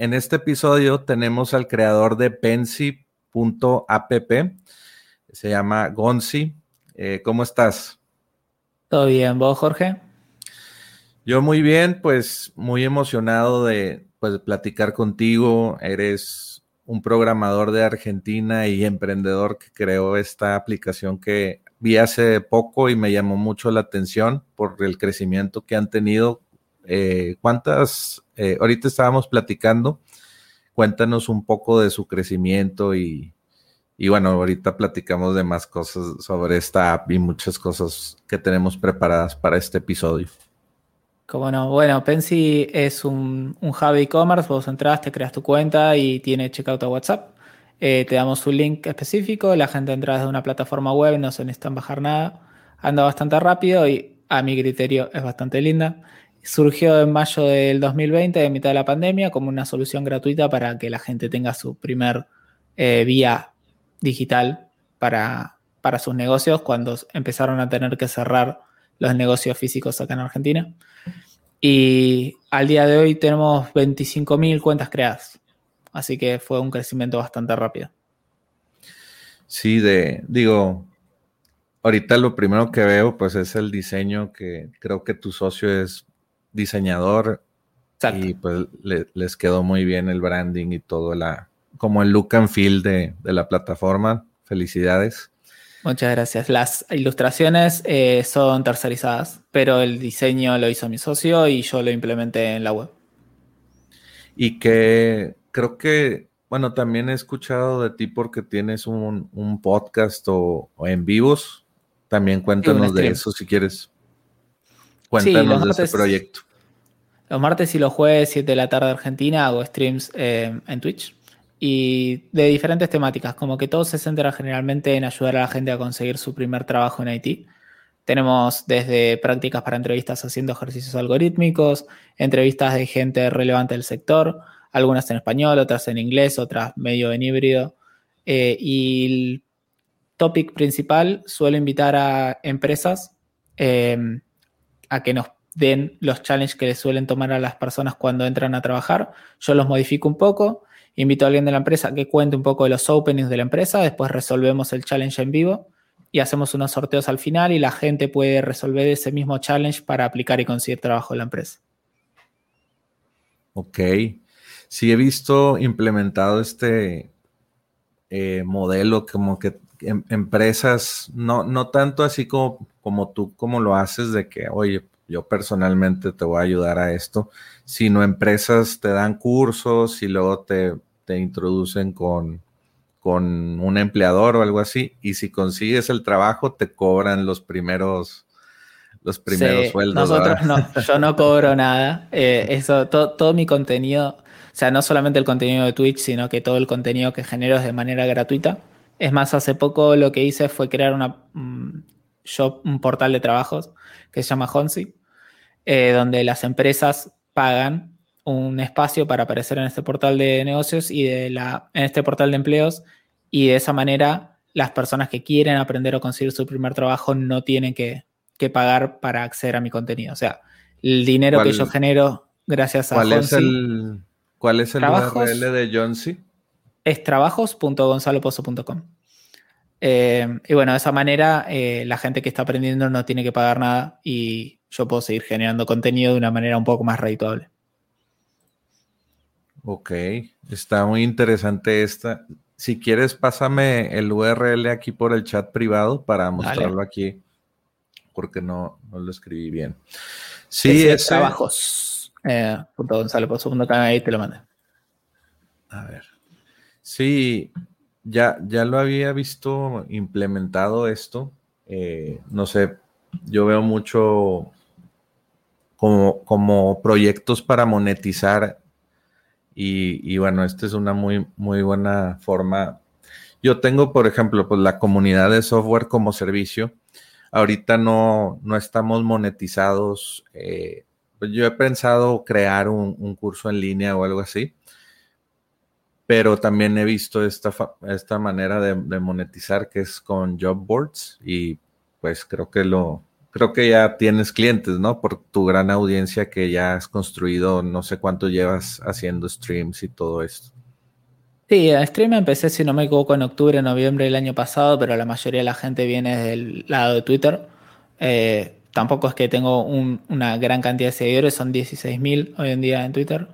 En este episodio tenemos al creador de Pensi.app, se llama Gonzi. Eh, ¿Cómo estás? Todo bien, ¿vos, Jorge? Yo muy bien, pues muy emocionado de pues, platicar contigo. Eres un programador de Argentina y emprendedor que creó esta aplicación que vi hace poco y me llamó mucho la atención por el crecimiento que han tenido eh, ¿cuántas, eh, ahorita estábamos platicando, cuéntanos un poco de su crecimiento y, y bueno, ahorita platicamos de más cosas sobre esta app y muchas cosas que tenemos preparadas para este episodio. Como no, bueno, Pensi es un, un hub e-commerce, vos entras, te creas tu cuenta y tiene checkout a WhatsApp. Eh, te damos un link específico, la gente entra desde una plataforma web, no se necesitan bajar nada, anda bastante rápido y a mi criterio es bastante linda. Surgió en mayo del 2020, de mitad de la pandemia, como una solución gratuita para que la gente tenga su primer eh, vía digital para, para sus negocios cuando empezaron a tener que cerrar los negocios físicos acá en Argentina. Y al día de hoy tenemos 25.000 cuentas creadas. Así que fue un crecimiento bastante rápido. Sí, de, digo, ahorita lo primero que veo pues es el diseño que creo que tu socio es diseñador y pues les quedó muy bien el branding y todo la como el look and feel de, la plataforma. Felicidades. Muchas gracias. Las ilustraciones eh, son tercerizadas, pero el diseño lo hizo mi socio y yo lo implementé en la web. Y que creo que, bueno, también he escuchado de ti porque tienes un, podcast o, en vivos. También cuéntanos de eso si quieres. Cuéntanos de ese proyecto. Los martes y los jueves, 7 de la tarde Argentina, hago streams eh, en Twitch y de diferentes temáticas, como que todo se centra generalmente en ayudar a la gente a conseguir su primer trabajo en IT. Tenemos desde prácticas para entrevistas haciendo ejercicios algorítmicos, entrevistas de gente relevante del sector, algunas en español, otras en inglés, otras medio en híbrido. Eh, y el topic principal suelo invitar a empresas eh, a que nos den los challenges que les suelen tomar a las personas cuando entran a trabajar. Yo los modifico un poco, invito a alguien de la empresa que cuente un poco de los openings de la empresa, después resolvemos el challenge en vivo y hacemos unos sorteos al final y la gente puede resolver ese mismo challenge para aplicar y conseguir trabajo en la empresa. Ok. Sí he visto implementado este eh, modelo como que em, empresas, no, no tanto así como, como tú, como lo haces de que, oye, yo personalmente te voy a ayudar a esto, sino empresas te dan cursos y luego te, introducen con, con un empleador o algo así, y si consigues el trabajo te cobran los primeros los primeros sueldos. Nosotros no, yo no cobro nada. Eh, eso, todo, mi contenido, o sea, no solamente el contenido de Twitch, sino que todo el contenido que genero es de manera gratuita. Es más, hace poco lo que hice fue crear una, mm, un portal de trabajos que se llama Honsi, eh, donde las empresas pagan un espacio para aparecer en este portal de negocios y de la, en este portal de empleos y de esa manera las personas que quieren aprender o conseguir su primer trabajo no tienen que, pagar para acceder a mi contenido. O sea, el dinero que yo genero gracias a ¿Cuál es el, ¿Cuál es el URL de Jonsi? Es trabajos.gonzalopozo.com. Eh, y bueno, de esa manera eh, la gente que está aprendiendo no tiene que pagar nada y yo puedo seguir generando contenido de una manera un poco más redituable. Ok, está muy interesante esta. Si quieres, pásame el URL aquí por el chat privado para mostrarlo aquí, porque no, lo escribí bien. Sí, es trabajos. Eh, ahí te lo mandé. A ver. Sí, ya, ya lo había visto implementado esto. Eh, no sé, yo veo mucho como, como proyectos para monetizar y, bueno, esta es una muy, muy buena forma. Yo tengo, por ejemplo, pues la comunidad de software como servicio. Ahorita no, no estamos monetizados. Eh, pues yo he pensado crear un, curso en línea o algo así, pero también he visto esta, esta manera de, de monetizar que es con job boards y pues creo que lo, creo que ya tienes clientes, ¿no? Por tu gran audiencia que ya has construido, no sé cuánto llevas haciendo streams y todo esto. Sí, a stream empecé, si no me equivoco, en octubre, noviembre del año pasado, pero la mayoría de la gente viene del lado de Twitter. Eh, tampoco es que tengo una gran cantidad de seguidores, son 16.000 hoy en día en Twitter.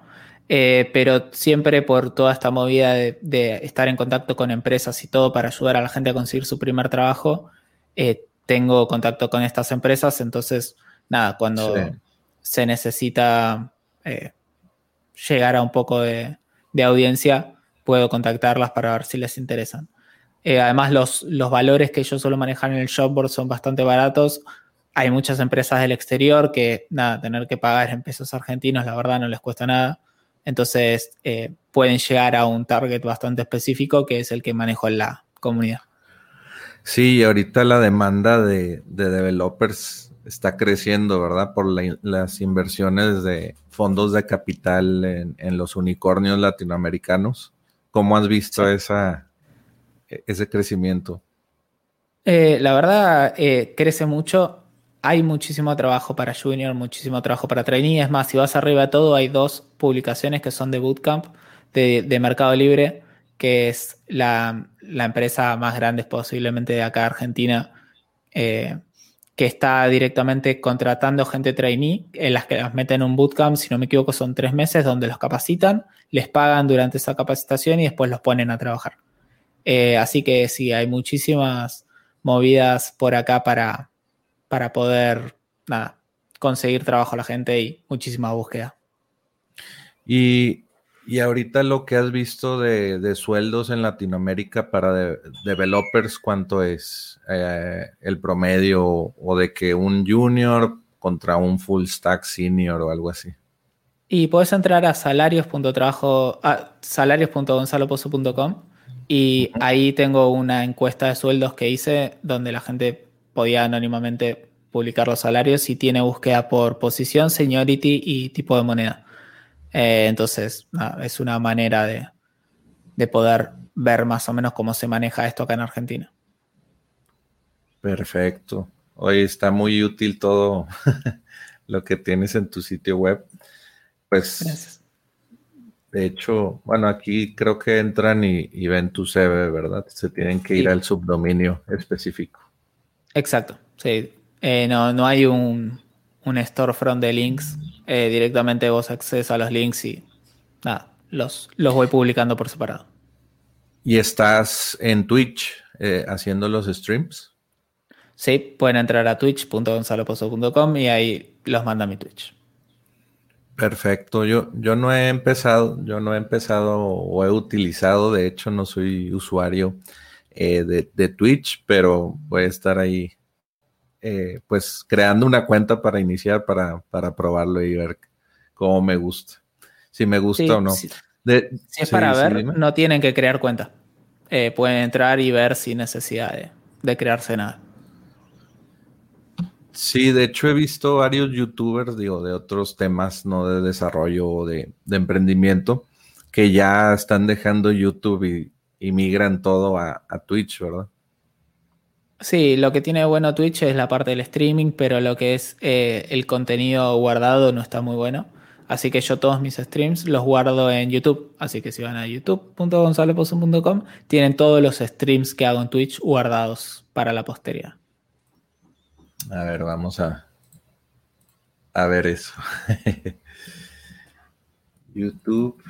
Eh, pero siempre por toda esta movida de, estar en contacto con empresas y todo para ayudar a la gente a conseguir su primer trabajo, eh, tengo contacto con estas empresas, entonces, nada, cuando se necesita eh, llegar a un poco de, audiencia, puedo contactarlas para ver si les interesan. Además, los, los valores que yo suelo manejar en el shopboard son bastante baratos. Hay muchas empresas del exterior que, nada, tener que pagar en pesos argentinos, la verdad, no les cuesta nada. Entonces, eh, pueden llegar a un target bastante específico que es el que manejo en la comunidad. Sí, ahorita la demanda de, developers está creciendo, ¿verdad? Por las inversiones de fondos de capital en, los unicornios latinoamericanos. ¿Cómo has visto esa, e, ese crecimiento? Eh, la verdad, eh, crece mucho. Hay muchísimo trabajo para junior, muchísimo trabajo para trainee. Es más, si vas arriba de todo, hay dos publicaciones que son de Bootcamp de Mercado Libre que es la, empresa más grande posiblemente de acá Argentina, eh, que está directamente contratando gente trainee, en las que las meten en un bootcamp, si no me equivoco, son tres meses donde los capacitan, les pagan durante esa capacitación y después los ponen a trabajar. Eh, así que sí, hay muchísimas movidas por acá para, para poder conseguir trabajo a la gente y muchísima búsqueda. Y y ahorita lo que has visto de, sueldos en Latinoamérica para developers, ¿cuánto es eh, el promedio o de que un junior contra un full stack senior o algo así? Y puedes entrar a salarios.trabajo, salarios.gonzalopozo.com y ahí tengo una encuesta de sueldos que hice donde la gente podía anónimamente publicar los salarios y tiene búsqueda por posición, seniority y tipo de moneda. Eh, entonces, es una manera de, poder ver más o menos cómo se maneja esto acá en Argentina. Perfecto. Hoy está muy útil todo lo que tienes en tu sitio web. Pues, de hecho, bueno, aquí creo que entran y, ven tu CV, ¿verdad? Se tienen que ir al subdominio específico. Exacto, sí. Eh, no, no hay un, un storefront de links eh, directamente vos accedes a los links y nada, los, los voy publicando por separado. ¿Y estás en Twitch eh, haciendo los streams? Sí, pueden entrar a twitch.gonzalopozo.com y ahí los manda mi Twitch. Perfecto, yo, yo no he empezado, yo no he empezado o he utilizado, de hecho no soy usuario eh, de, de, Twitch, pero voy a estar ahí eh, pues creando una cuenta para iniciar, para, para probarlo y ver cómo me gusta, si me gusta o no. Si, es para ver, no tienen que crear cuenta. Eh, pueden entrar y ver sin necesidad de, crearse nada. Sí, de hecho he visto varios youtubers, digo, de otros temas, no de desarrollo o de, emprendimiento, que ya están dejando YouTube y, migran todo a, a Twitch, ¿verdad? Sí, lo que tiene bueno Twitch es la parte del streaming, pero lo que es eh, el contenido guardado no está muy bueno. Así que yo todos mis streams los guardo en YouTube. Así que si van a youtube.gonzalepozo.com, tienen todos los streams que hago en Twitch guardados para la posteridad. A ver, vamos a, a ver eso. YouTube.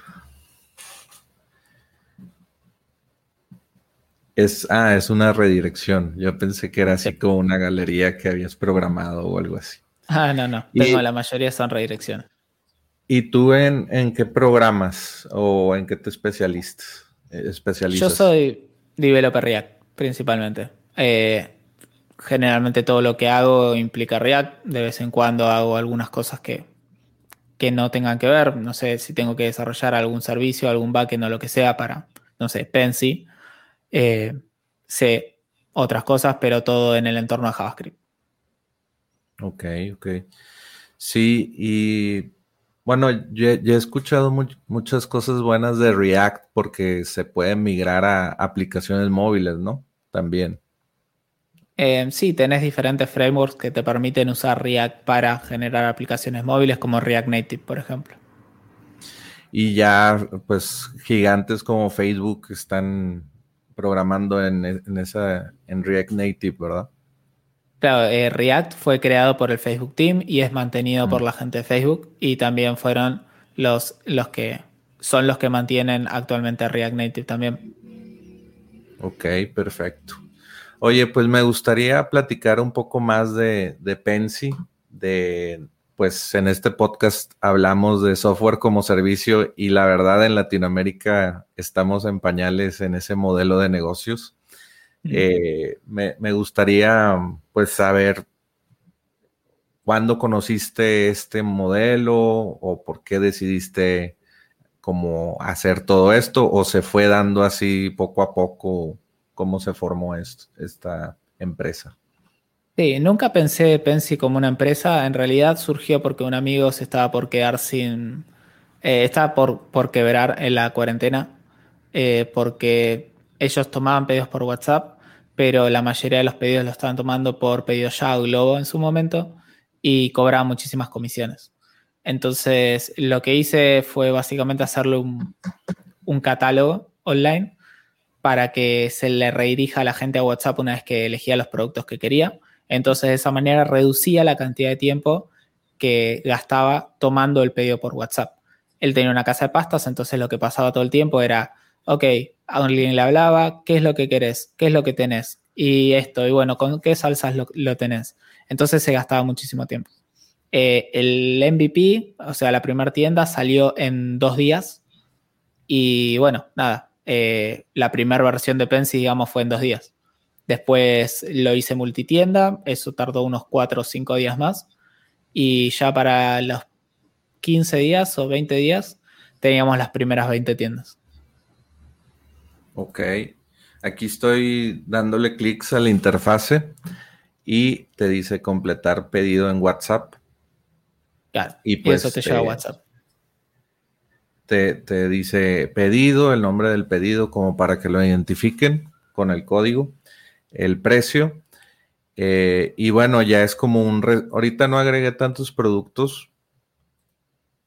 Es, ah, es una redirección. Yo pensé que era así como una galería que habías programado o algo así. Ah, no, no. Tengo, la mayoría son redirecciones. ¿Y tú en, en, qué programas o en qué te especialistas? Eh, especializas? Yo soy developer React, principalmente. Eh, generalmente todo lo que hago implica React. De vez en cuando hago algunas cosas que, que no tengan que ver. No sé si tengo que desarrollar algún servicio, algún backend o lo que sea para, no sé, Pensy eh, sé otras cosas, pero todo en el entorno de JavaScript. Ok, ok. Sí, y bueno, yo, he escuchado muchas cosas buenas de React porque se puede migrar a aplicaciones móviles, ¿no? También. Eh, sí, tenés diferentes frameworks que te permiten usar React para generar aplicaciones móviles como React Native, por ejemplo. Y ya, pues, gigantes como Facebook están programando en, esa, en React Native, ¿verdad? Claro, eh, React fue creado por el Facebook Team y es mantenido por mm. la gente de Facebook y también fueron los, los que son los que mantienen actualmente React Native también. Ok, perfecto. Oye, pues me gustaría platicar un poco más de, de Pensy, de pues en este podcast hablamos de software como servicio y la verdad en Latinoamérica estamos en pañales en ese modelo de negocios. Eh, me, gustaría pues saber cuándo conociste este modelo o por qué decidiste cómo hacer todo esto o se fue dando así poco a poco cómo se formó esta empresa. Sí, nunca pensé Pensy como una empresa. En realidad surgió porque un amigo se estaba por quedar sin. Eh, estaba por, por quebrar en la cuarentena. Eh, porque ellos tomaban pedidos por WhatsApp, pero la mayoría de los pedidos lo estaban tomando por pedido ya o Globo en su momento y cobraban muchísimas comisiones. Entonces, lo que hice fue básicamente hacerle un, un catálogo online para que se le redirija a la gente a WhatsApp una vez que elegía los productos que quería entonces, de esa manera reducía la cantidad de tiempo que gastaba tomando el pedido por WhatsApp. Él tenía una casa de pastas, entonces lo que pasaba todo el tiempo era, ok, a alguien le hablaba, ¿qué es lo que querés? ¿Qué es lo que tenés? Y esto, y bueno, ¿con qué salsas lo, tenés? Entonces se gastaba muchísimo tiempo. Eh, el MVP, o sea, la primera tienda salió en dos días y bueno, nada, eh, la primera versión de Pensy, digamos, fue en dos días. Después lo hice multitienda, eso tardó unos 4 o 5 días más. Y ya para los 15 días o 20 días teníamos las primeras 20 tiendas. Ok, aquí estoy dándole clics a la interfase y te dice completar pedido en WhatsApp. Claro, y, pues, eso te lleva a WhatsApp. Te, te dice pedido, el nombre del pedido, como para que lo identifiquen con el código el precio. Eh, y bueno, ya es como un... Ahorita no agregué tantos productos.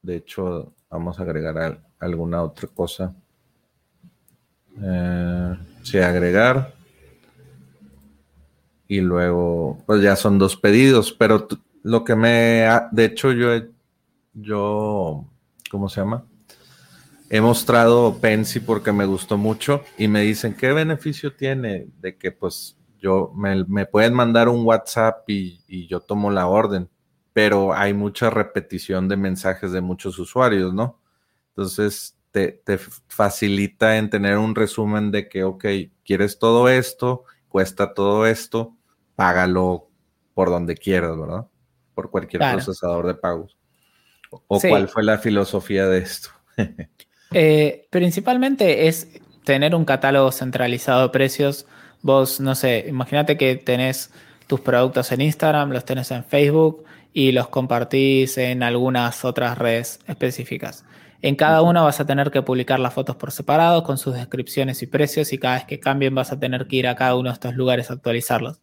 De hecho, vamos a agregar alguna otra cosa. Eh, sí, agregar. Y luego, pues ya son dos pedidos. Pero lo que me... de hecho, yo... Yo... ¿Cómo se llama? he mostrado Pensy porque me gustó mucho y me dicen qué beneficio tiene de que pues yo me, pueden mandar un WhatsApp y, yo tomo la orden, pero hay mucha repetición de mensajes de muchos usuarios, ¿no? Entonces te, facilita en tener un resumen de que, ok, quieres todo esto, cuesta todo esto, págalo por donde quieras, ¿verdad? Por cualquier procesador de pagos. ¿O cuál fue la filosofía de esto? Eh, principalmente es tener un catálogo centralizado de precios Vos, no sé, imagínate que tenés tus productos en Instagram, los tenés en Facebook y los compartís en algunas otras redes específicas. En cada una vas a tener que publicar las fotos por separado con sus descripciones y precios y cada vez que cambien vas a tener que ir a cada uno de estos lugares a actualizarlos.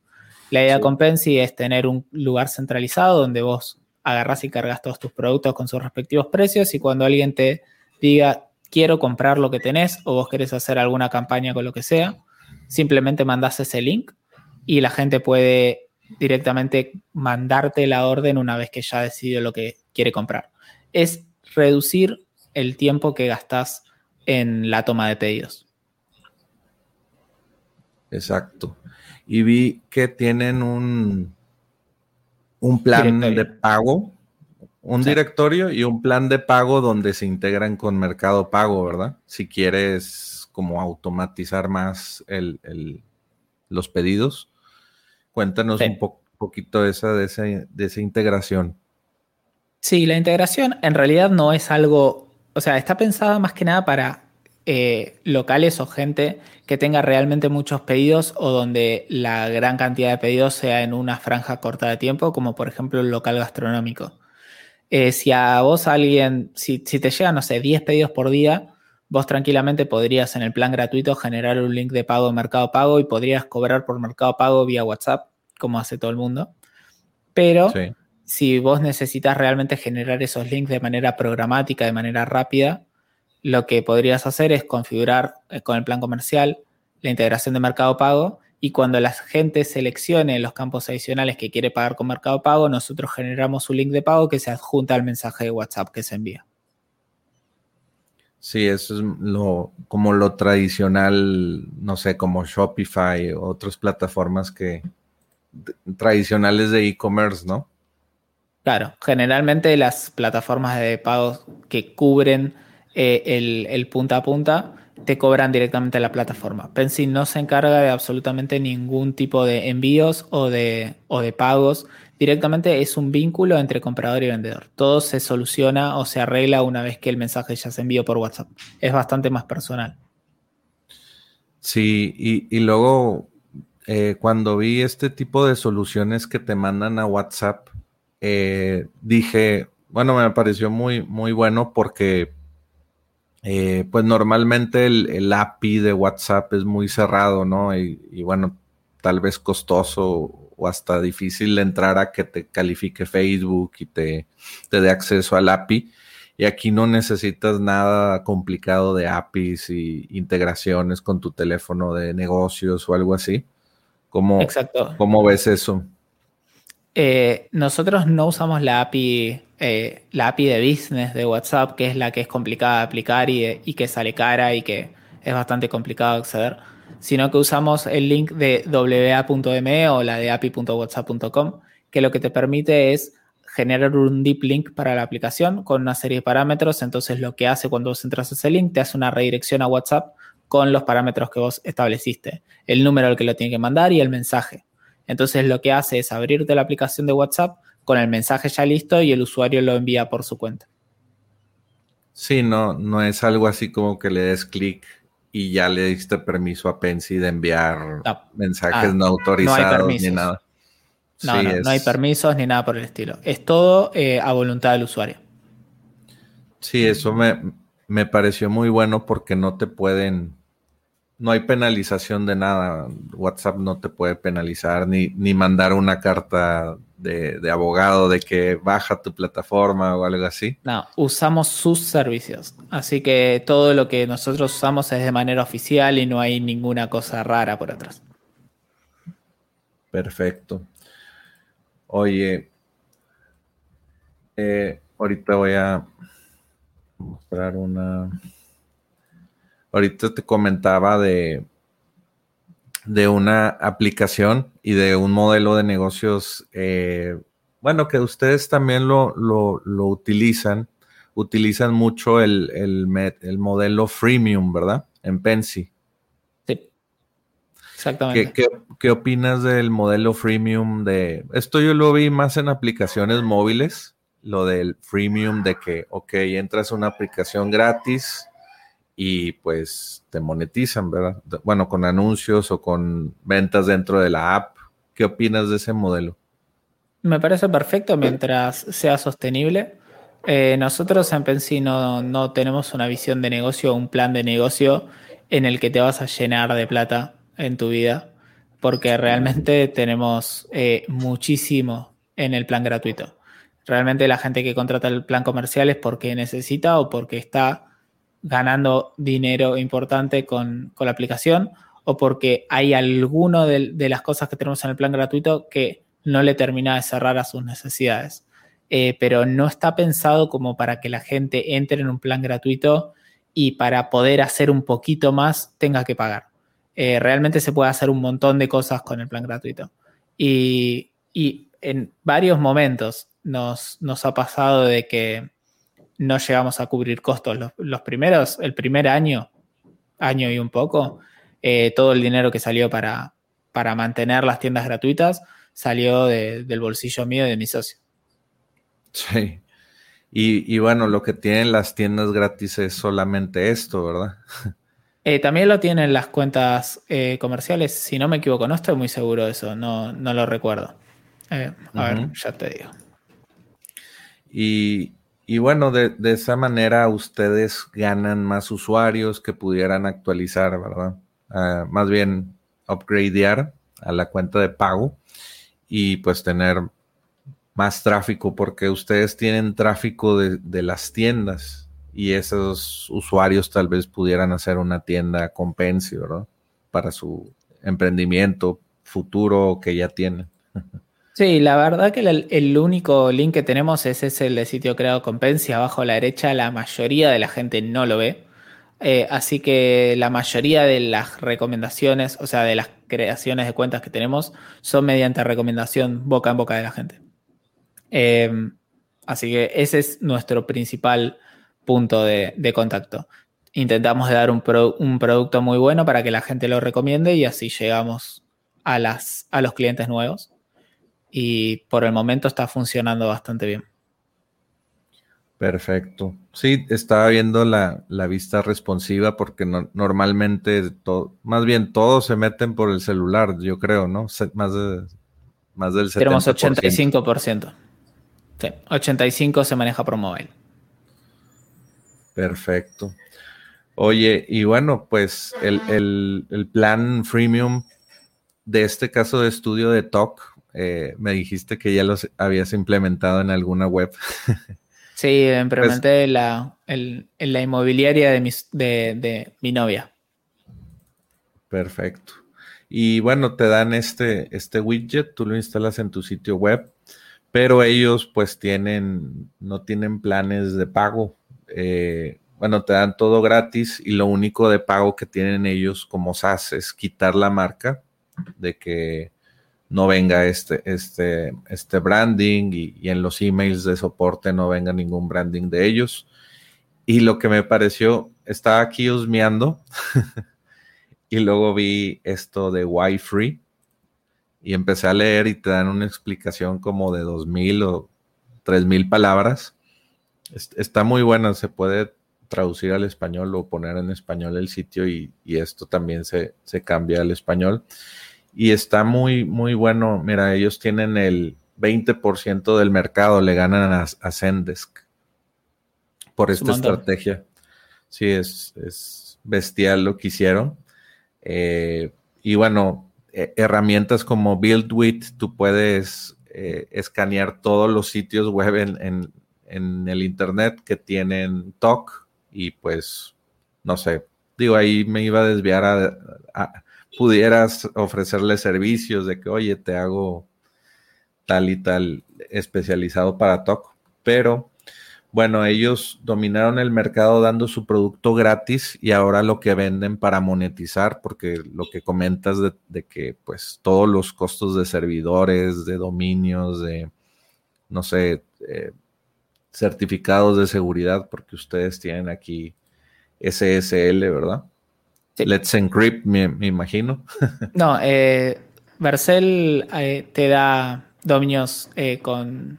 La idea con Pensy es tener un lugar centralizado donde vos agarras y cargas todos tus productos con sus respectivos precios y cuando alguien te diga quiero comprar lo que tenés o vos querés hacer alguna campaña con lo que sea, simplemente mandás ese link y la gente puede directamente mandarte la orden una vez que ya decidió lo que quiere comprar. Es reducir el tiempo que gastas en la toma de pedidos. Exacto. Y vi que tienen un, un plan de pago, un directorio y un plan de pago donde se integran con Mercado Pago, ¿verdad? Si quieres como automatizar más los pedidos. Cuéntanos un poquito de esa, de, de esa integración. Sí, la integración en realidad no es algo, o sea, está pensada más que nada para eh, locales o gente que tenga realmente muchos pedidos o donde la gran cantidad de pedidos sea en una franja corta de tiempo, como por ejemplo el local gastronómico. Eh, si a vos alguien, si, si te llegan, no sé, 10 pedidos por día, vos tranquilamente podrías en el plan gratuito generar un link de pago de Mercado Pago y podrías cobrar por Mercado Pago vía WhatsApp, como hace todo el mundo. Pero si vos necesitas realmente generar esos links de manera programática, de manera rápida, lo que podrías hacer es configurar eh, con el plan comercial la integración de Mercado Pago y cuando la gente seleccione los campos adicionales que quiere pagar con Mercado Pago, nosotros generamos un link de pago que se adjunta al mensaje de WhatsApp que se envía. Sí, eso es lo, como lo tradicional, no sé, como Shopify o otras plataformas que tradicionales de e-commerce, ¿no? Claro, generalmente las plataformas de pagos que cubren eh, el, punta a punta, te cobran directamente la plataforma. Pensi no se encarga de absolutamente ningún tipo de envíos o de, o de pagos. Directamente es un vínculo entre comprador y vendedor. Todo se soluciona o se arregla una vez que el mensaje ya se envió por WhatsApp. Es bastante más personal. Sí, y, luego eh, cuando vi este tipo de soluciones que te mandan a WhatsApp, eh, dije, bueno, me pareció muy, muy bueno porque eh, pues normalmente el, API de WhatsApp es muy cerrado, ¿no? Y, bueno, tal vez costoso o hasta difícil entrar a que te califique Facebook y te, te dé acceso al API. Y aquí no necesitas nada complicado de APIs y integraciones con tu teléfono de negocios o algo así. ¿Cómo, Exacto. ¿cómo ves eso? Eh, nosotros no usamos la API, eh, la API de business de WhatsApp, que es la que es complicada de aplicar y, que sale cara y que es bastante complicado de acceder, sino que usamos el link de wa.me o la de api.whatsapp.com, que lo que te permite es generar un deep link para la aplicación con una serie de parámetros. Entonces, lo que hace cuando vos entras a ese link, te hace una redirección a WhatsApp con los parámetros que vos estableciste, el número al que lo tiene que mandar y el mensaje. Entonces lo que hace es abrirte la aplicación de WhatsApp con el mensaje ya listo y el usuario lo envía por su cuenta. Sí, no, no es algo así como que le des clic y ya le diste permiso a Pensi de enviar mensajes ah, no autorizados ni nada. No, no, hay permisos ni nada por el estilo. Es todo eh, a voluntad del usuario. Sí, eso me, me pareció muy bueno porque no te pueden no hay penalización de nada. WhatsApp no te puede penalizar ni, ni mandar una carta de, abogado de que baja tu plataforma o algo así. No, usamos sus servicios. Así que todo lo que nosotros usamos es de manera oficial y no hay ninguna cosa rara por atrás. Perfecto. Oye, eh, ahorita voy a mostrar una ahorita te comentaba de, de una aplicación y de un modelo de negocios, eh, bueno, que ustedes también lo, utilizan, utilizan mucho el, el, modelo freemium, ¿verdad? En Pensy. Sí, exactamente. ¿Qué, qué, opinas del modelo freemium de... Esto yo lo vi más en aplicaciones móviles, lo del freemium de que, ok, entras a una aplicación gratis y pues te monetizan, ¿verdad? Bueno, con anuncios o con ventas dentro de la app. ¿Qué opinas de ese modelo? Me parece perfecto mientras sea sostenible. Eh, nosotros en Pensi no, no, tenemos una visión de negocio, un plan de negocio en el que te vas a llenar de plata en tu vida. porque realmente tenemos eh, muchísimo en el plan gratuito. Realmente la gente que contrata el plan comercial es porque necesita o porque está ganando dinero importante con, la aplicación o porque hay alguno de, las cosas que tenemos en el plan gratuito que no le termina de cerrar a sus necesidades. Eh, pero no está pensado como para que la gente entre en un plan gratuito y para poder hacer un poquito más tenga que pagar. Eh, realmente se puede hacer un montón de cosas con el plan gratuito. Y, en varios momentos nos, nos, ha pasado de que no llegamos a cubrir costos. Los, primeros, el primer año, año y un poco, eh, todo el dinero que salió para, para mantener las tiendas gratuitas salió del bolsillo mío y de mi socio. Sí. Y, bueno, lo que tienen las tiendas gratis es solamente esto, ¿verdad? Eh, también lo tienen las cuentas eh, comerciales, si no me equivoco, no estoy muy seguro de eso, no, no lo recuerdo. A ver, ya te digo. Y, bueno, de, esa manera ustedes ganan más usuarios que pudieran actualizar, ¿verdad? Ah, más bien upgradear a la cuenta de pago y pues tener más tráfico porque ustedes tienen tráfico de, las tiendas y esos usuarios tal vez pudieran hacer una tienda compense, ¿verdad? Para su emprendimiento futuro que ya tienen. Sí, la verdad que el, único link que tenemos es ese el de sitio creado Compense. Abajo a la derecha la mayoría de la gente no lo ve. Eh, así que la mayoría de las recomendaciones, o sea, de las creaciones de cuentas que tenemos, son mediante recomendación boca en boca de la gente. Eh, así que ese es nuestro principal punto de, contacto. Intentamos dar un, producto muy bueno para que la gente lo recomiende y así llegamos a, las, a los clientes nuevos. Y por el momento está funcionando bastante bien. Perfecto. Sí, estaba viendo la, vista responsiva porque normalmente, más bien todos se meten por el celular, yo creo, ¿no? Más, de, más del 70%. Tenemos 85%. 85 se maneja por mobile. Perfecto. Oye, y bueno, pues el, plan freemium de este caso de estudio de TOC, eh, me dijiste que ya los habías implementado en alguna web. Sí, implementé la, en la inmobiliaria de, de mi novia. Perfecto. Y bueno, te dan este, este widget, tú lo instalas en tu sitio web pero ellos pues tienen, no tienen planes de pago. Eh, bueno, te dan todo gratis y lo único de pago que tienen ellos como SaaS es quitar la marca de que no venga este, este, este branding y, y en los emails de soporte no venga ningún branding de ellos. Y lo que me pareció, estaba aquí husmeando y luego vi esto de Wi-Free y empecé a leer y te dan una explicación como de dos mil o tres mil palabras. Está muy buena, se puede traducir al español o poner en español el sitio y, esto también se, cambia al español. Y está muy, muy bueno. Mira, ellos tienen el 20% del mercado, le ganan a, Zendesk por esta estrategia. Sí, es, es, bestial lo que hicieron. Eh, y bueno, eh, herramientas como BuildWith, tú puedes eh, escanear todos los sitios web en, el Internet que tienen TOC y pues, no sé, digo, ahí me iba a desviar a, pudieras ofrecerle servicios de que, oye, te hago tal y tal especializado para TOC, pero bueno, ellos dominaron el mercado dando su producto gratis y ahora lo que venden para monetizar, porque lo que comentas de, que pues todos los costos de servidores, de dominios, de, no sé, eh, certificados de seguridad, porque ustedes tienen aquí SSL, ¿verdad? Let's Encrypt, me, imagino. no, eh, Vercel eh, te da dominios eh, con,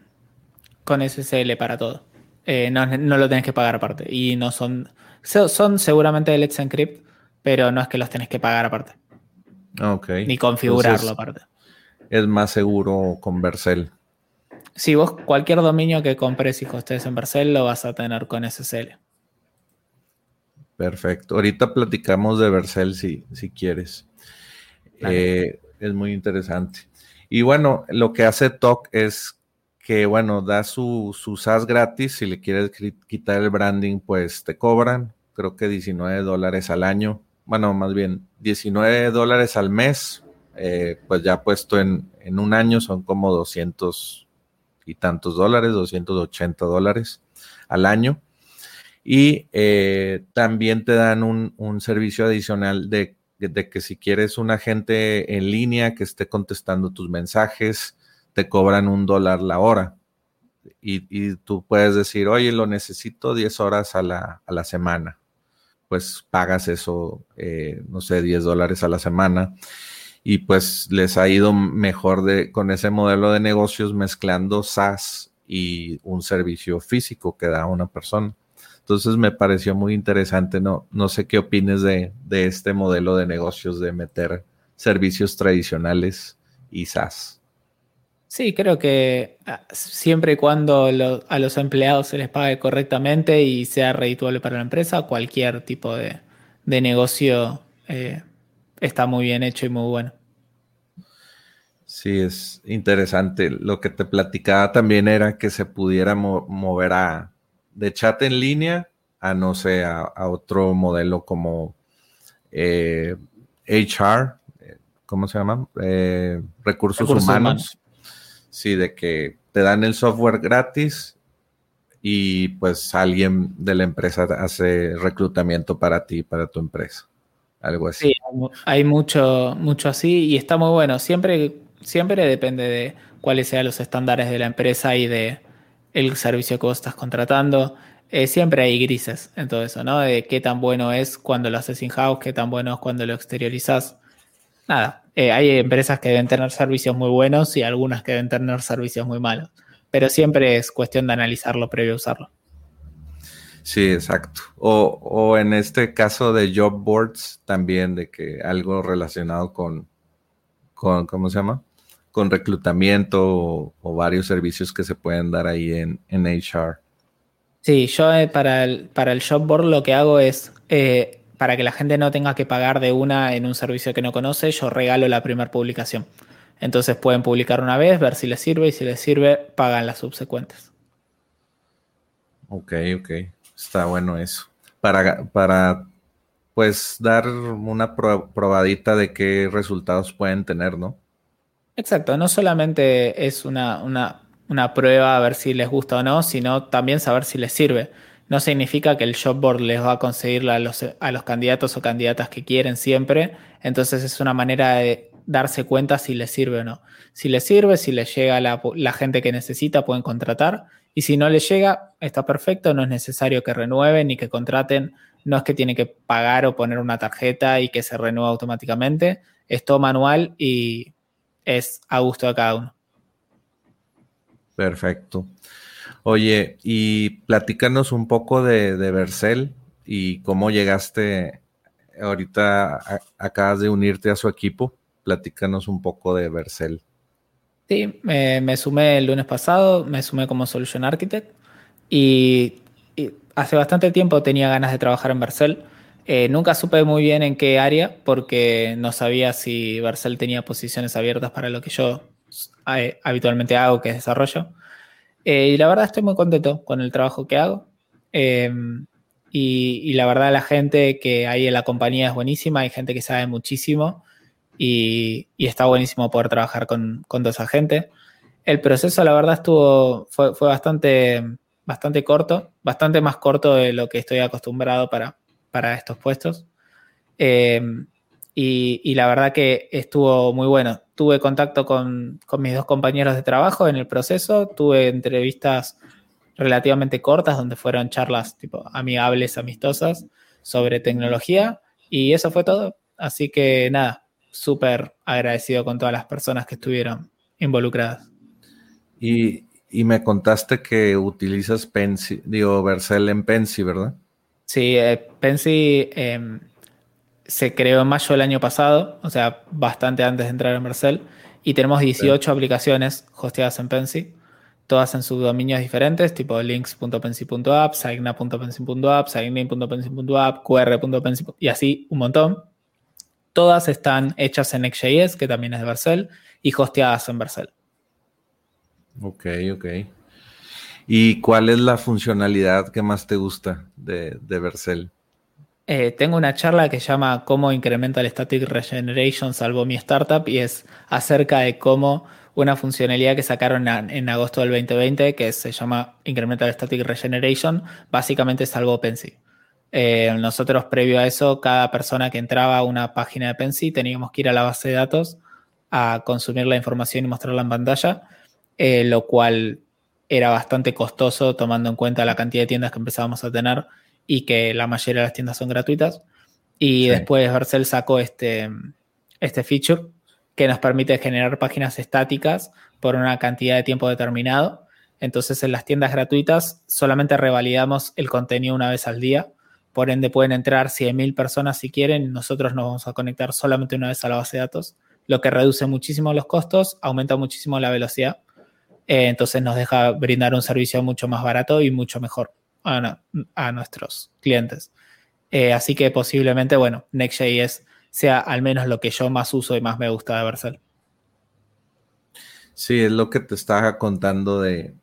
con SSL para todo. Eh, no, lo tenés que pagar aparte. Y no son. Son seguramente de Let's Encrypt, pero no es que los tenés que pagar aparte. Ok. Ni configurarlo aparte. Es más seguro con Vercel. Si vos cualquier dominio que compres y hostes en Vercel lo vas a tener con SSL. Perfecto. Ahorita platicamos de Vercel si, si quieres. Eh, es muy interesante. Y bueno, lo que hace TOC es que, bueno, da su, su SaaS gratis. Si le quieres quitar el branding, pues te cobran, creo que 19 dólares al año. Bueno, más bien 19 dólares al mes. Eh, pues ya puesto en, en un año son como 200 y tantos dólares, 280 dólares al año. Y eh, también te dan un, servicio adicional de, que si quieres un agente en línea que esté contestando tus mensajes, te cobran un dólar la hora. Y, y tú puedes decir, oye, lo necesito 10 horas a la, a la semana. Pues pagas eso, eh, no sé, 10 dólares a la semana y pues les ha ido mejor de, con ese modelo de negocios mezclando SaaS y un servicio físico que da una persona. Entonces me pareció muy interesante, no, no sé qué opines de, este modelo de negocios de meter servicios tradicionales y SaaS. Sí, creo que ah, siempre y cuando a los empleados se les pague correctamente y sea redituable para la empresa, cualquier tipo de, negocio eh, está muy bien hecho y muy bueno. Sí, es interesante. Lo que te platicaba también era que se pudiera mover a, de chat en línea a, no sé, a, otro modelo como eh, HR, eh, ¿cómo se llama? Eh, recursos, humanos. Sí, de que te dan el software gratis y pues alguien de la empresa hace reclutamiento para ti, para tu empresa. Algo así. Sí, hay mucho, mucho así y está muy bueno. Siempre, siempre depende de cuáles sean los estándares de la empresa y de el servicio que vos estás contratando. Eh, siempre hay grises en todo eso, ¿no? De qué tan bueno es cuando lo haces in-house, qué tan bueno es cuando lo exteriorizas. Nada, eh, hay empresas que deben tener servicios muy buenos y algunas que deben tener servicios muy malos. Pero siempre es cuestión de analizarlo previo a usarlo. Sí, exacto. O, o, en este caso de job boards, también de que algo relacionado con, con ¿cómo se llama? Con reclutamiento o, varios servicios que se pueden dar ahí en, en HR. Sí, yo eh, para, el, para el job board lo que hago es, eh, para que la gente no tenga que pagar de una en un servicio que no conoce, yo regalo la primera publicación. Entonces pueden publicar una vez, ver si les sirve y si les sirve, pagan las subsecuentes. Ok, ok. Está bueno eso. Para, para pues dar una probadita de qué resultados pueden tener, ¿no? Exacto, no solamente es una, una, prueba a ver si les gusta o no, sino también saber si les sirve. No significa que el job board les va a conseguir a los, a los candidatos o candidatas que quieren siempre. Entonces es una manera de darse cuenta si les sirve o no. Si les sirve, si les llega la, la gente que necesita, pueden contratar. Y si no les llega, está perfecto, no es necesario que renueven ni que contraten. No es que tienen que pagar o poner una tarjeta y que se renueva automáticamente. Es todo manual y es a gusto de cada uno. Perfecto. Oye, y platícanos un poco de, de y cómo llegaste, ahorita acabas de unirte a su equipo, platícanos un poco de Vercel. Sí, me sumé el lunes pasado, me sumé como Solution Architect y, hace bastante tiempo tenía ganas de trabajar en Vercel eh, nunca supe muy bien en qué área porque no sabía si Vercel tenía posiciones abiertas para lo que yo eh, habitualmente hago, que es desarrollo. Eh, y la verdad estoy muy contento con el trabajo que hago. Y, la verdad la gente que hay en la compañía es buenísima, hay gente que sabe muchísimo y, está buenísimo poder trabajar con, con toda esa gente. El proceso la verdad estuvo, fue, fue bastante, bastante corto, bastante más corto de lo que estoy acostumbrado para, para estos puestos. Eh, y, la verdad que estuvo muy bueno. Tuve contacto con, mis dos compañeros de trabajo en el proceso, tuve entrevistas relativamente cortas donde fueron charlas tipo amigables, amistosas sobre tecnología y eso fue todo. Así que nada, súper agradecido con todas las personas que estuvieron involucradas. Y, me contaste que utilizas Pensi, digo, Vercel en Pensi, ¿verdad? Sí, eh, Pensy em, se creó en mayo del año pasado, o sea, bastante antes de entrar en Mercel, y tenemos 18 aplicaciones hosteadas en Pensy, todas en subdominios diferentes, tipo links.pensy.app, signa.pensy.app, signin.pensy.app, qr.pensy, y así un montón. todas están hechas en Next.js, que también es de Vercel, y hosteadas en Vercel. Ok, ok. ¿Y cuál es la funcionalidad que más te gusta de, de Vercel? Eh, tengo una charla que se llama Cómo incrementa el static regeneration salvo mi startup y es acerca de cómo una funcionalidad que sacaron en agosto del 2020 que se llama Incremental Static Regeneration, básicamente salvó Pensy. Eh, nosotros previo a eso, cada persona que entraba a una página de Pensy teníamos que ir a la base de datos a consumir la información y mostrarla en pantalla, eh, lo cual era bastante costoso tomando en cuenta la cantidad de tiendas que empezábamos a tener y que la mayoría de las tiendas son gratuitas. Y después Vercel sacó este, este feature que nos permite generar páginas estáticas por una cantidad de tiempo determinado. Entonces en las tiendas gratuitas solamente revalidamos el contenido una vez al día. Por ende pueden entrar 100.000 personas si quieren. Nosotros nos vamos a conectar solamente una vez a la base de datos, lo que reduce muchísimo los costos, aumenta muchísimo la velocidad. Eh, entonces nos deja brindar un servicio mucho más barato y mucho mejor a, nuestros clientes. Eh, así que posiblemente, bueno, Next.js sea al menos lo que yo más uso y más me gusta de Vercel. Sí, es lo que te estaba contando de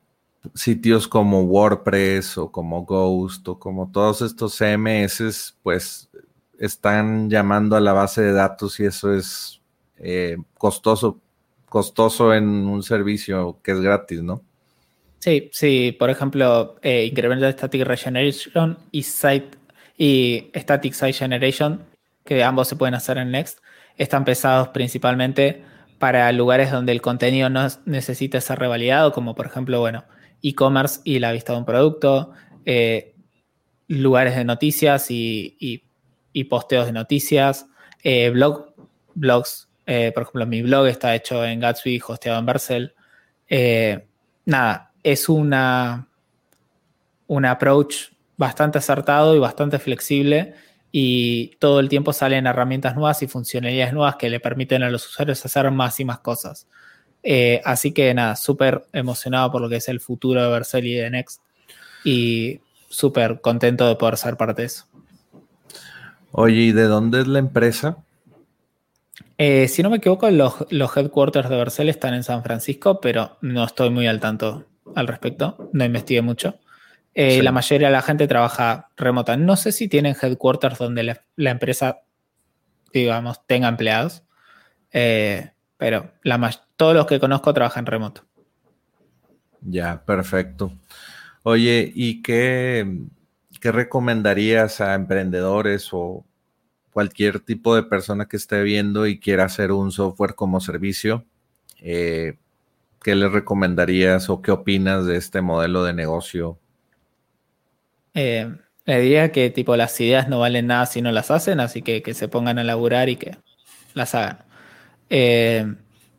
sitios como WordPress o como Ghost o como todos estos CMS, pues están llamando a la base de datos y eso es eh, costoso, costoso en un servicio que es gratis, ¿no? Sí, sí, por ejemplo, eh, Static Regeneration y, site, y Static Site Generation que ambos se pueden hacer en Next, están pesados principalmente para lugares donde el contenido no necesita ser revalidado, como por ejemplo, bueno, e-commerce y la vista de un producto, eh, lugares de noticias y, posteos de noticias, eh, blog, blogs, eh, por ejemplo, mi blog está hecho en Gatsby, hosteado en Vercel. nada, es una, un approach bastante acertado y bastante flexible y todo el tiempo salen herramientas nuevas y funcionalidades nuevas que le permiten a los usuarios hacer más y más cosas. Eh, así que nada, súper emocionado por lo que es el futuro de Vercel y de Next y súper contento de poder ser parte de eso. Oye, ¿y de dónde es la empresa? Eh, si no me equivoco, los, los, headquarters de Vercel están en San Francisco, pero no estoy muy al tanto al respecto, no investigué mucho. Eh, la mayoría de la gente trabaja remota. No sé si tienen headquarters donde la, empresa, digamos, tenga empleados, eh, pero la, todos los que conozco trabajan remoto. Ya, perfecto. Oye, ¿y qué, qué recomendarías a emprendedores o cualquier tipo de persona que esté viendo y quiera hacer un software como servicio? Eh, ¿Qué le recomendarías o qué opinas de este modelo de negocio eh, le diría que tipo las ideas no valen nada si no las hacen, así que que se pongan a laburar y que las hagan. Eh,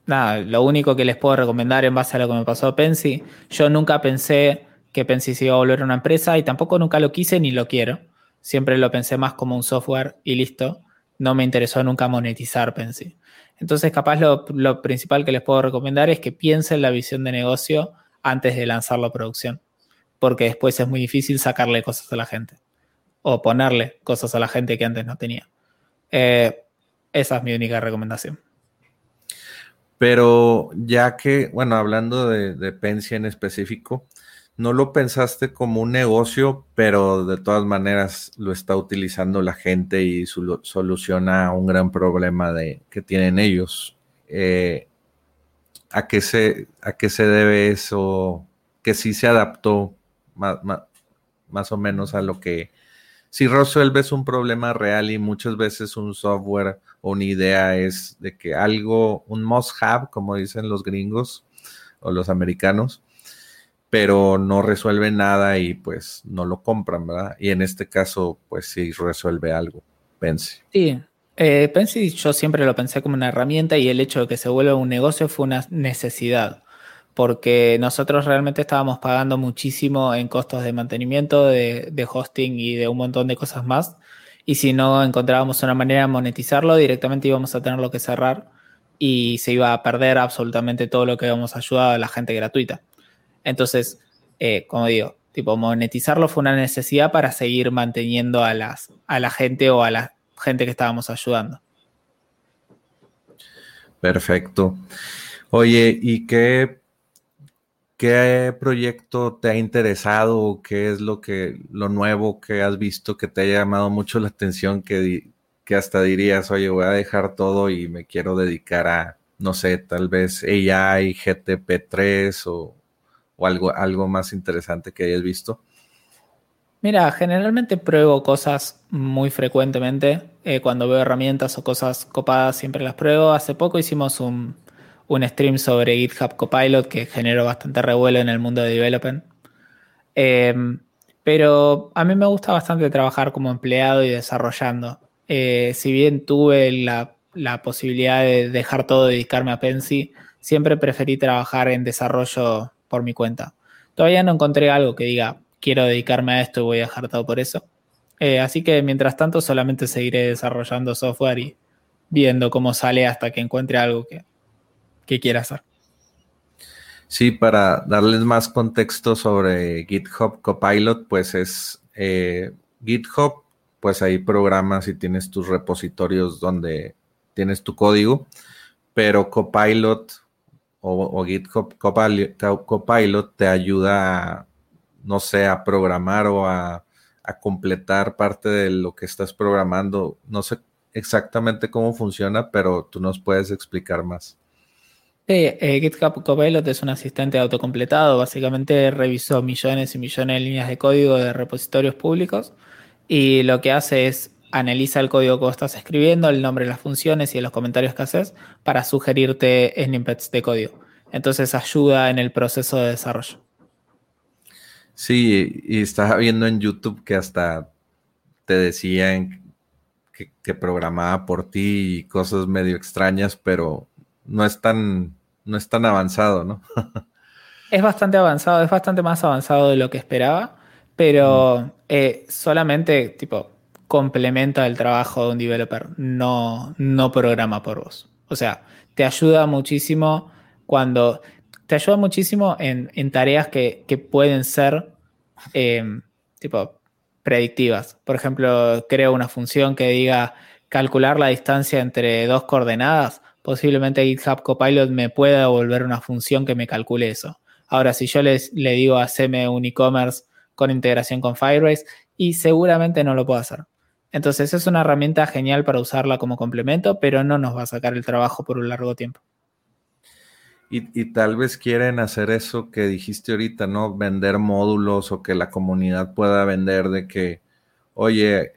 nada, lo único que les puedo recomendar en base a lo que me pasó a Pensy, yo nunca pensé que Pensy se iba a volver una empresa y tampoco nunca lo quise ni lo quiero. Siempre lo pensé más como un software y listo. No me interesó nunca monetizar Pensy. Entonces, capaz lo, principal que les puedo recomendar es que piensen la visión de negocio antes de lanzarlo a producción porque después es muy difícil sacarle cosas a la gente o ponerle cosas a la gente que antes no tenía. Eh, esa es mi única recomendación. Pero ya que, bueno, hablando de, de en específico, no lo pensaste como un negocio, pero de todas maneras lo está utilizando la gente y soluciona un gran problema que tienen ellos. Eh, ¿a, qué se, ¿A qué se debe eso? Que sí se adaptó más, más, o menos a lo que si resuelves un problema real y muchas veces un software o una idea es de que algo, un must have, como dicen los gringos o los americanos, pero no resuelve nada y pues no lo compran, ¿verdad? Y en este caso, pues sí resuelve algo. Pense. Sí, eh, yo siempre lo pensé como una herramienta y el hecho de que se vuelva un negocio fue una necesidad porque nosotros realmente estábamos pagando muchísimo en costos de mantenimiento, de, hosting y de un montón de cosas más. Y si no encontrábamos una manera de monetizarlo, directamente íbamos a tenerlo que cerrar y se iba a perder absolutamente todo lo que habíamos ayudado a la gente gratuita. Entonces, eh, como digo, tipo, monetizarlo fue una necesidad para seguir manteniendo a, las, a la gente o a la gente que estábamos ayudando. Perfecto. Oye, ¿y qué, qué proyecto te ha interesado? ¿Qué es lo que, lo nuevo que has visto que te ha llamado mucho la atención que, que hasta dirías, oye, voy a dejar todo y me quiero dedicar a, no sé, tal vez AI, GTP3 o, o algo, algo más interesante que hayas visto? Mira, generalmente pruebo cosas muy frecuentemente. Eh, cuando veo herramientas o cosas copadas, siempre las pruebo. Hace poco hicimos un, stream sobre GitHub Copilot que generó bastante revuelo en el mundo de development. Em, pero a mí me gusta bastante trabajar como empleado y desarrollando. Eh, si bien tuve la, la, posibilidad de dejar todo dedicarme a Pensy, siempre preferí trabajar en desarrollo por mi cuenta. Todavía no encontré algo que diga, quiero dedicarme a esto y voy a dejar todo por eso. Eh, así que mientras tanto solamente seguiré desarrollando software y viendo cómo sale hasta que encuentre algo que, quiera hacer. Sí, para darles más contexto sobre GitHub Copilot, pues es eh, GitHub, pues ahí programas y tienes tus repositorios donde tienes tu código, pero Copilot o, GitHub Copilot, Copilot, te ayuda a no sé, a programar o a, completar parte de lo que estás programando. No sé exactamente cómo funciona, pero tú nos puedes explicar más. Sí, eh, GitHub Copilot es un asistente autocompletado. Básicamente revisó millones y millones de líneas de código de repositorios públicos y lo que hace es analiza el código que vos estás escribiendo, el nombre de las funciones y los comentarios que haces para sugerirte snippets de código. Entonces ayuda en el proceso de desarrollo. Sí, y estaba viendo en YouTube que hasta te decían que, programaba por ti y cosas medio extrañas, pero no es tan, no es tan avanzado, ¿no? es bastante avanzado, es bastante más avanzado de lo que esperaba, pero eh, solamente tipo complementa el trabajo de un developer, no, no programa por vos. O sea, te ayuda muchísimo cuando te ayuda muchísimo en, tareas que, pueden ser em, tipo predictivas. Por ejemplo, creo una función que diga calcular la distancia entre dos coordenadas. Posiblemente GitHub Copilot me pueda devolver una función que me calcule eso. Ahora, si yo les, le digo hacerme un e-commerce con integración con Firebase, y seguramente no lo puedo hacer. Entonces es una herramienta genial para usarla como complemento, pero no nos va a sacar el trabajo por un largo tiempo. Y, tal vez quieren hacer eso que dijiste ahorita, ¿no? Vender módulos o que la comunidad pueda vender de que, oye,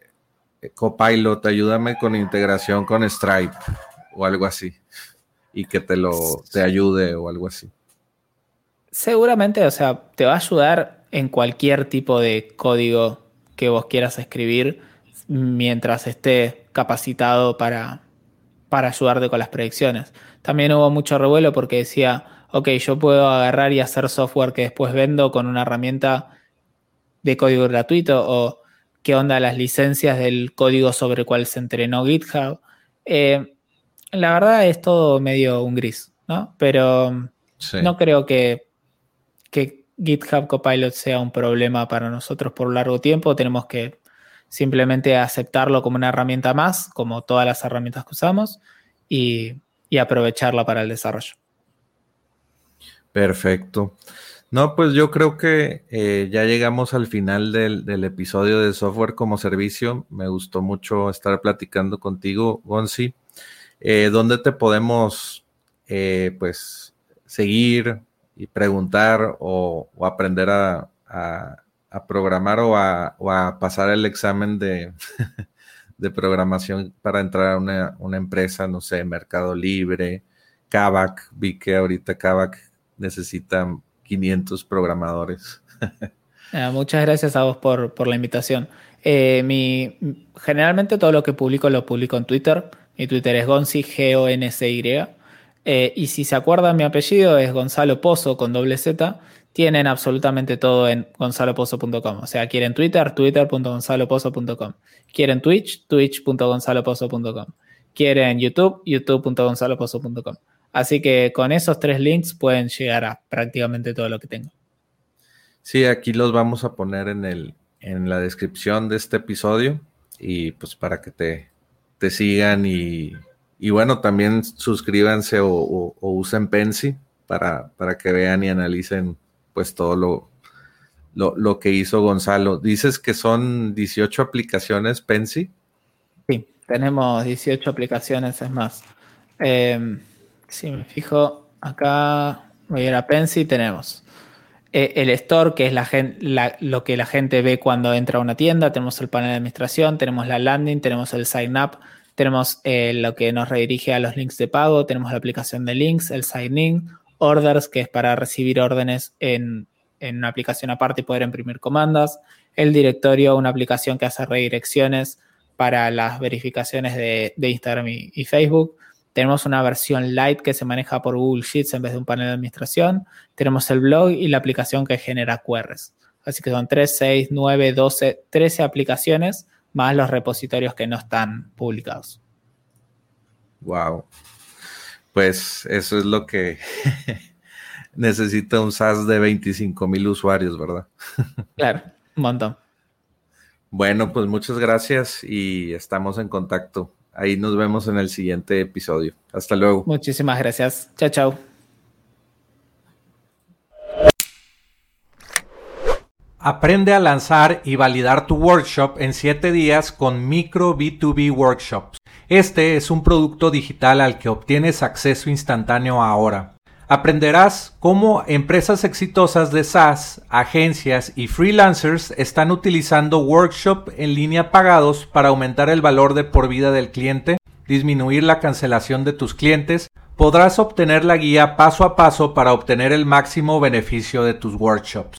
Copilot, ayúdame con integración con Stripe o algo así. Y que te lo te ayude o algo así. Seguramente, o sea, te va a ayudar en cualquier tipo de código que vos quieras escribir mientras esté capacitado para, para ayudarte con las predicciones. También hubo mucho revuelo porque decía, ok, yo puedo agarrar y hacer software que después vendo con una herramienta de código gratuito o qué onda las licencias del código sobre el cual se entrenó GitHub. Eh, la verdad es todo medio un gris, ¿no? Pero no creo que, que GitHub Copilot sea un problema para nosotros por largo tiempo. Tenemos que simplemente aceptarlo como una herramienta más, como todas las herramientas que usamos, y aprovecharla para el desarrollo. Perfecto. No, pues yo creo que eh, ya llegamos al final del, episodio de software como servicio. Me gustó mucho estar platicando contigo, Gonzi. Eh, ¿Dónde te podemos, eh, pues, seguir y preguntar o, aprender a, programar o a, pasar el examen de, de programación para entrar a una, empresa, no sé, Mercado Libre, Kavak, vi que ahorita Kavak necesita 500 programadores. Ah, muchas gracias a vos por, la invitación. Eh, mi, generalmente todo lo que publico lo publico en Twitter. Mi Twitter es Gonzi, G-O-N-C-Y. Eh, y si se acuerdan, mi apellido es Gonzalo Pozo con doble Z tienen absolutamente todo en gonzalopozo.com. O sea, quieren Twitter, twitter.gonzalopozo.com. Quieren Twitch, twitch.gonzalopozo.com. Quieren YouTube, youtube.gonzalopozo.com. Así que con esos tres links pueden llegar a prácticamente todo lo que tengo. Sí, aquí los vamos a poner en, el, en la descripción de este episodio y pues para que te, te sigan y, y bueno, también suscríbanse o, usen Pensi para, para, que vean y analicen pues todo lo, lo, que hizo Gonzalo. Dices que son 18 aplicaciones Pensi. Sí, tenemos 18 aplicaciones, es más. Em, si me fijo acá, voy a ir a Pensi, tenemos eh, el store, que es lo que la gente ve cuando entra a una tienda, tenemos el panel de administración, tenemos la landing, tenemos el sign up, tenemos eh, lo que nos redirige a los links de pago, tenemos la aplicación de links, el sign in, orders, que es para recibir órdenes en, una aplicación aparte y poder imprimir comandas, el directorio, una aplicación que hace redirecciones para las verificaciones de, Instagram y Facebook, tenemos una versión light que se maneja por Google Sheets en vez de un panel de administración. Tenemos el blog y la aplicación que genera QRs. Así que son 3, 6, 9, 12, 13 aplicaciones más los repositorios que no están publicados. Wow. Pues eso es lo que necesita un SaaS de 25 mil usuarios, ¿verdad? claro, un montón. Bueno, pues muchas gracias y estamos en contacto. Ahí nos vemos en el siguiente episodio. Hasta luego. Muchísimas gracias. Chao, chao. Aprende a lanzar y validar tu workshop en 7 días con Micro B2B Workshops. Este es un producto digital al que obtienes acceso instantáneo ahora. Aprenderás cómo empresas exitosas de SaaS, agencias y freelancers están utilizando workshop en línea pagados para aumentar el valor de por vida del cliente, disminuir la cancelación de tus clientes. Podrás obtener la guía paso a paso para obtener el máximo beneficio de tus workshops.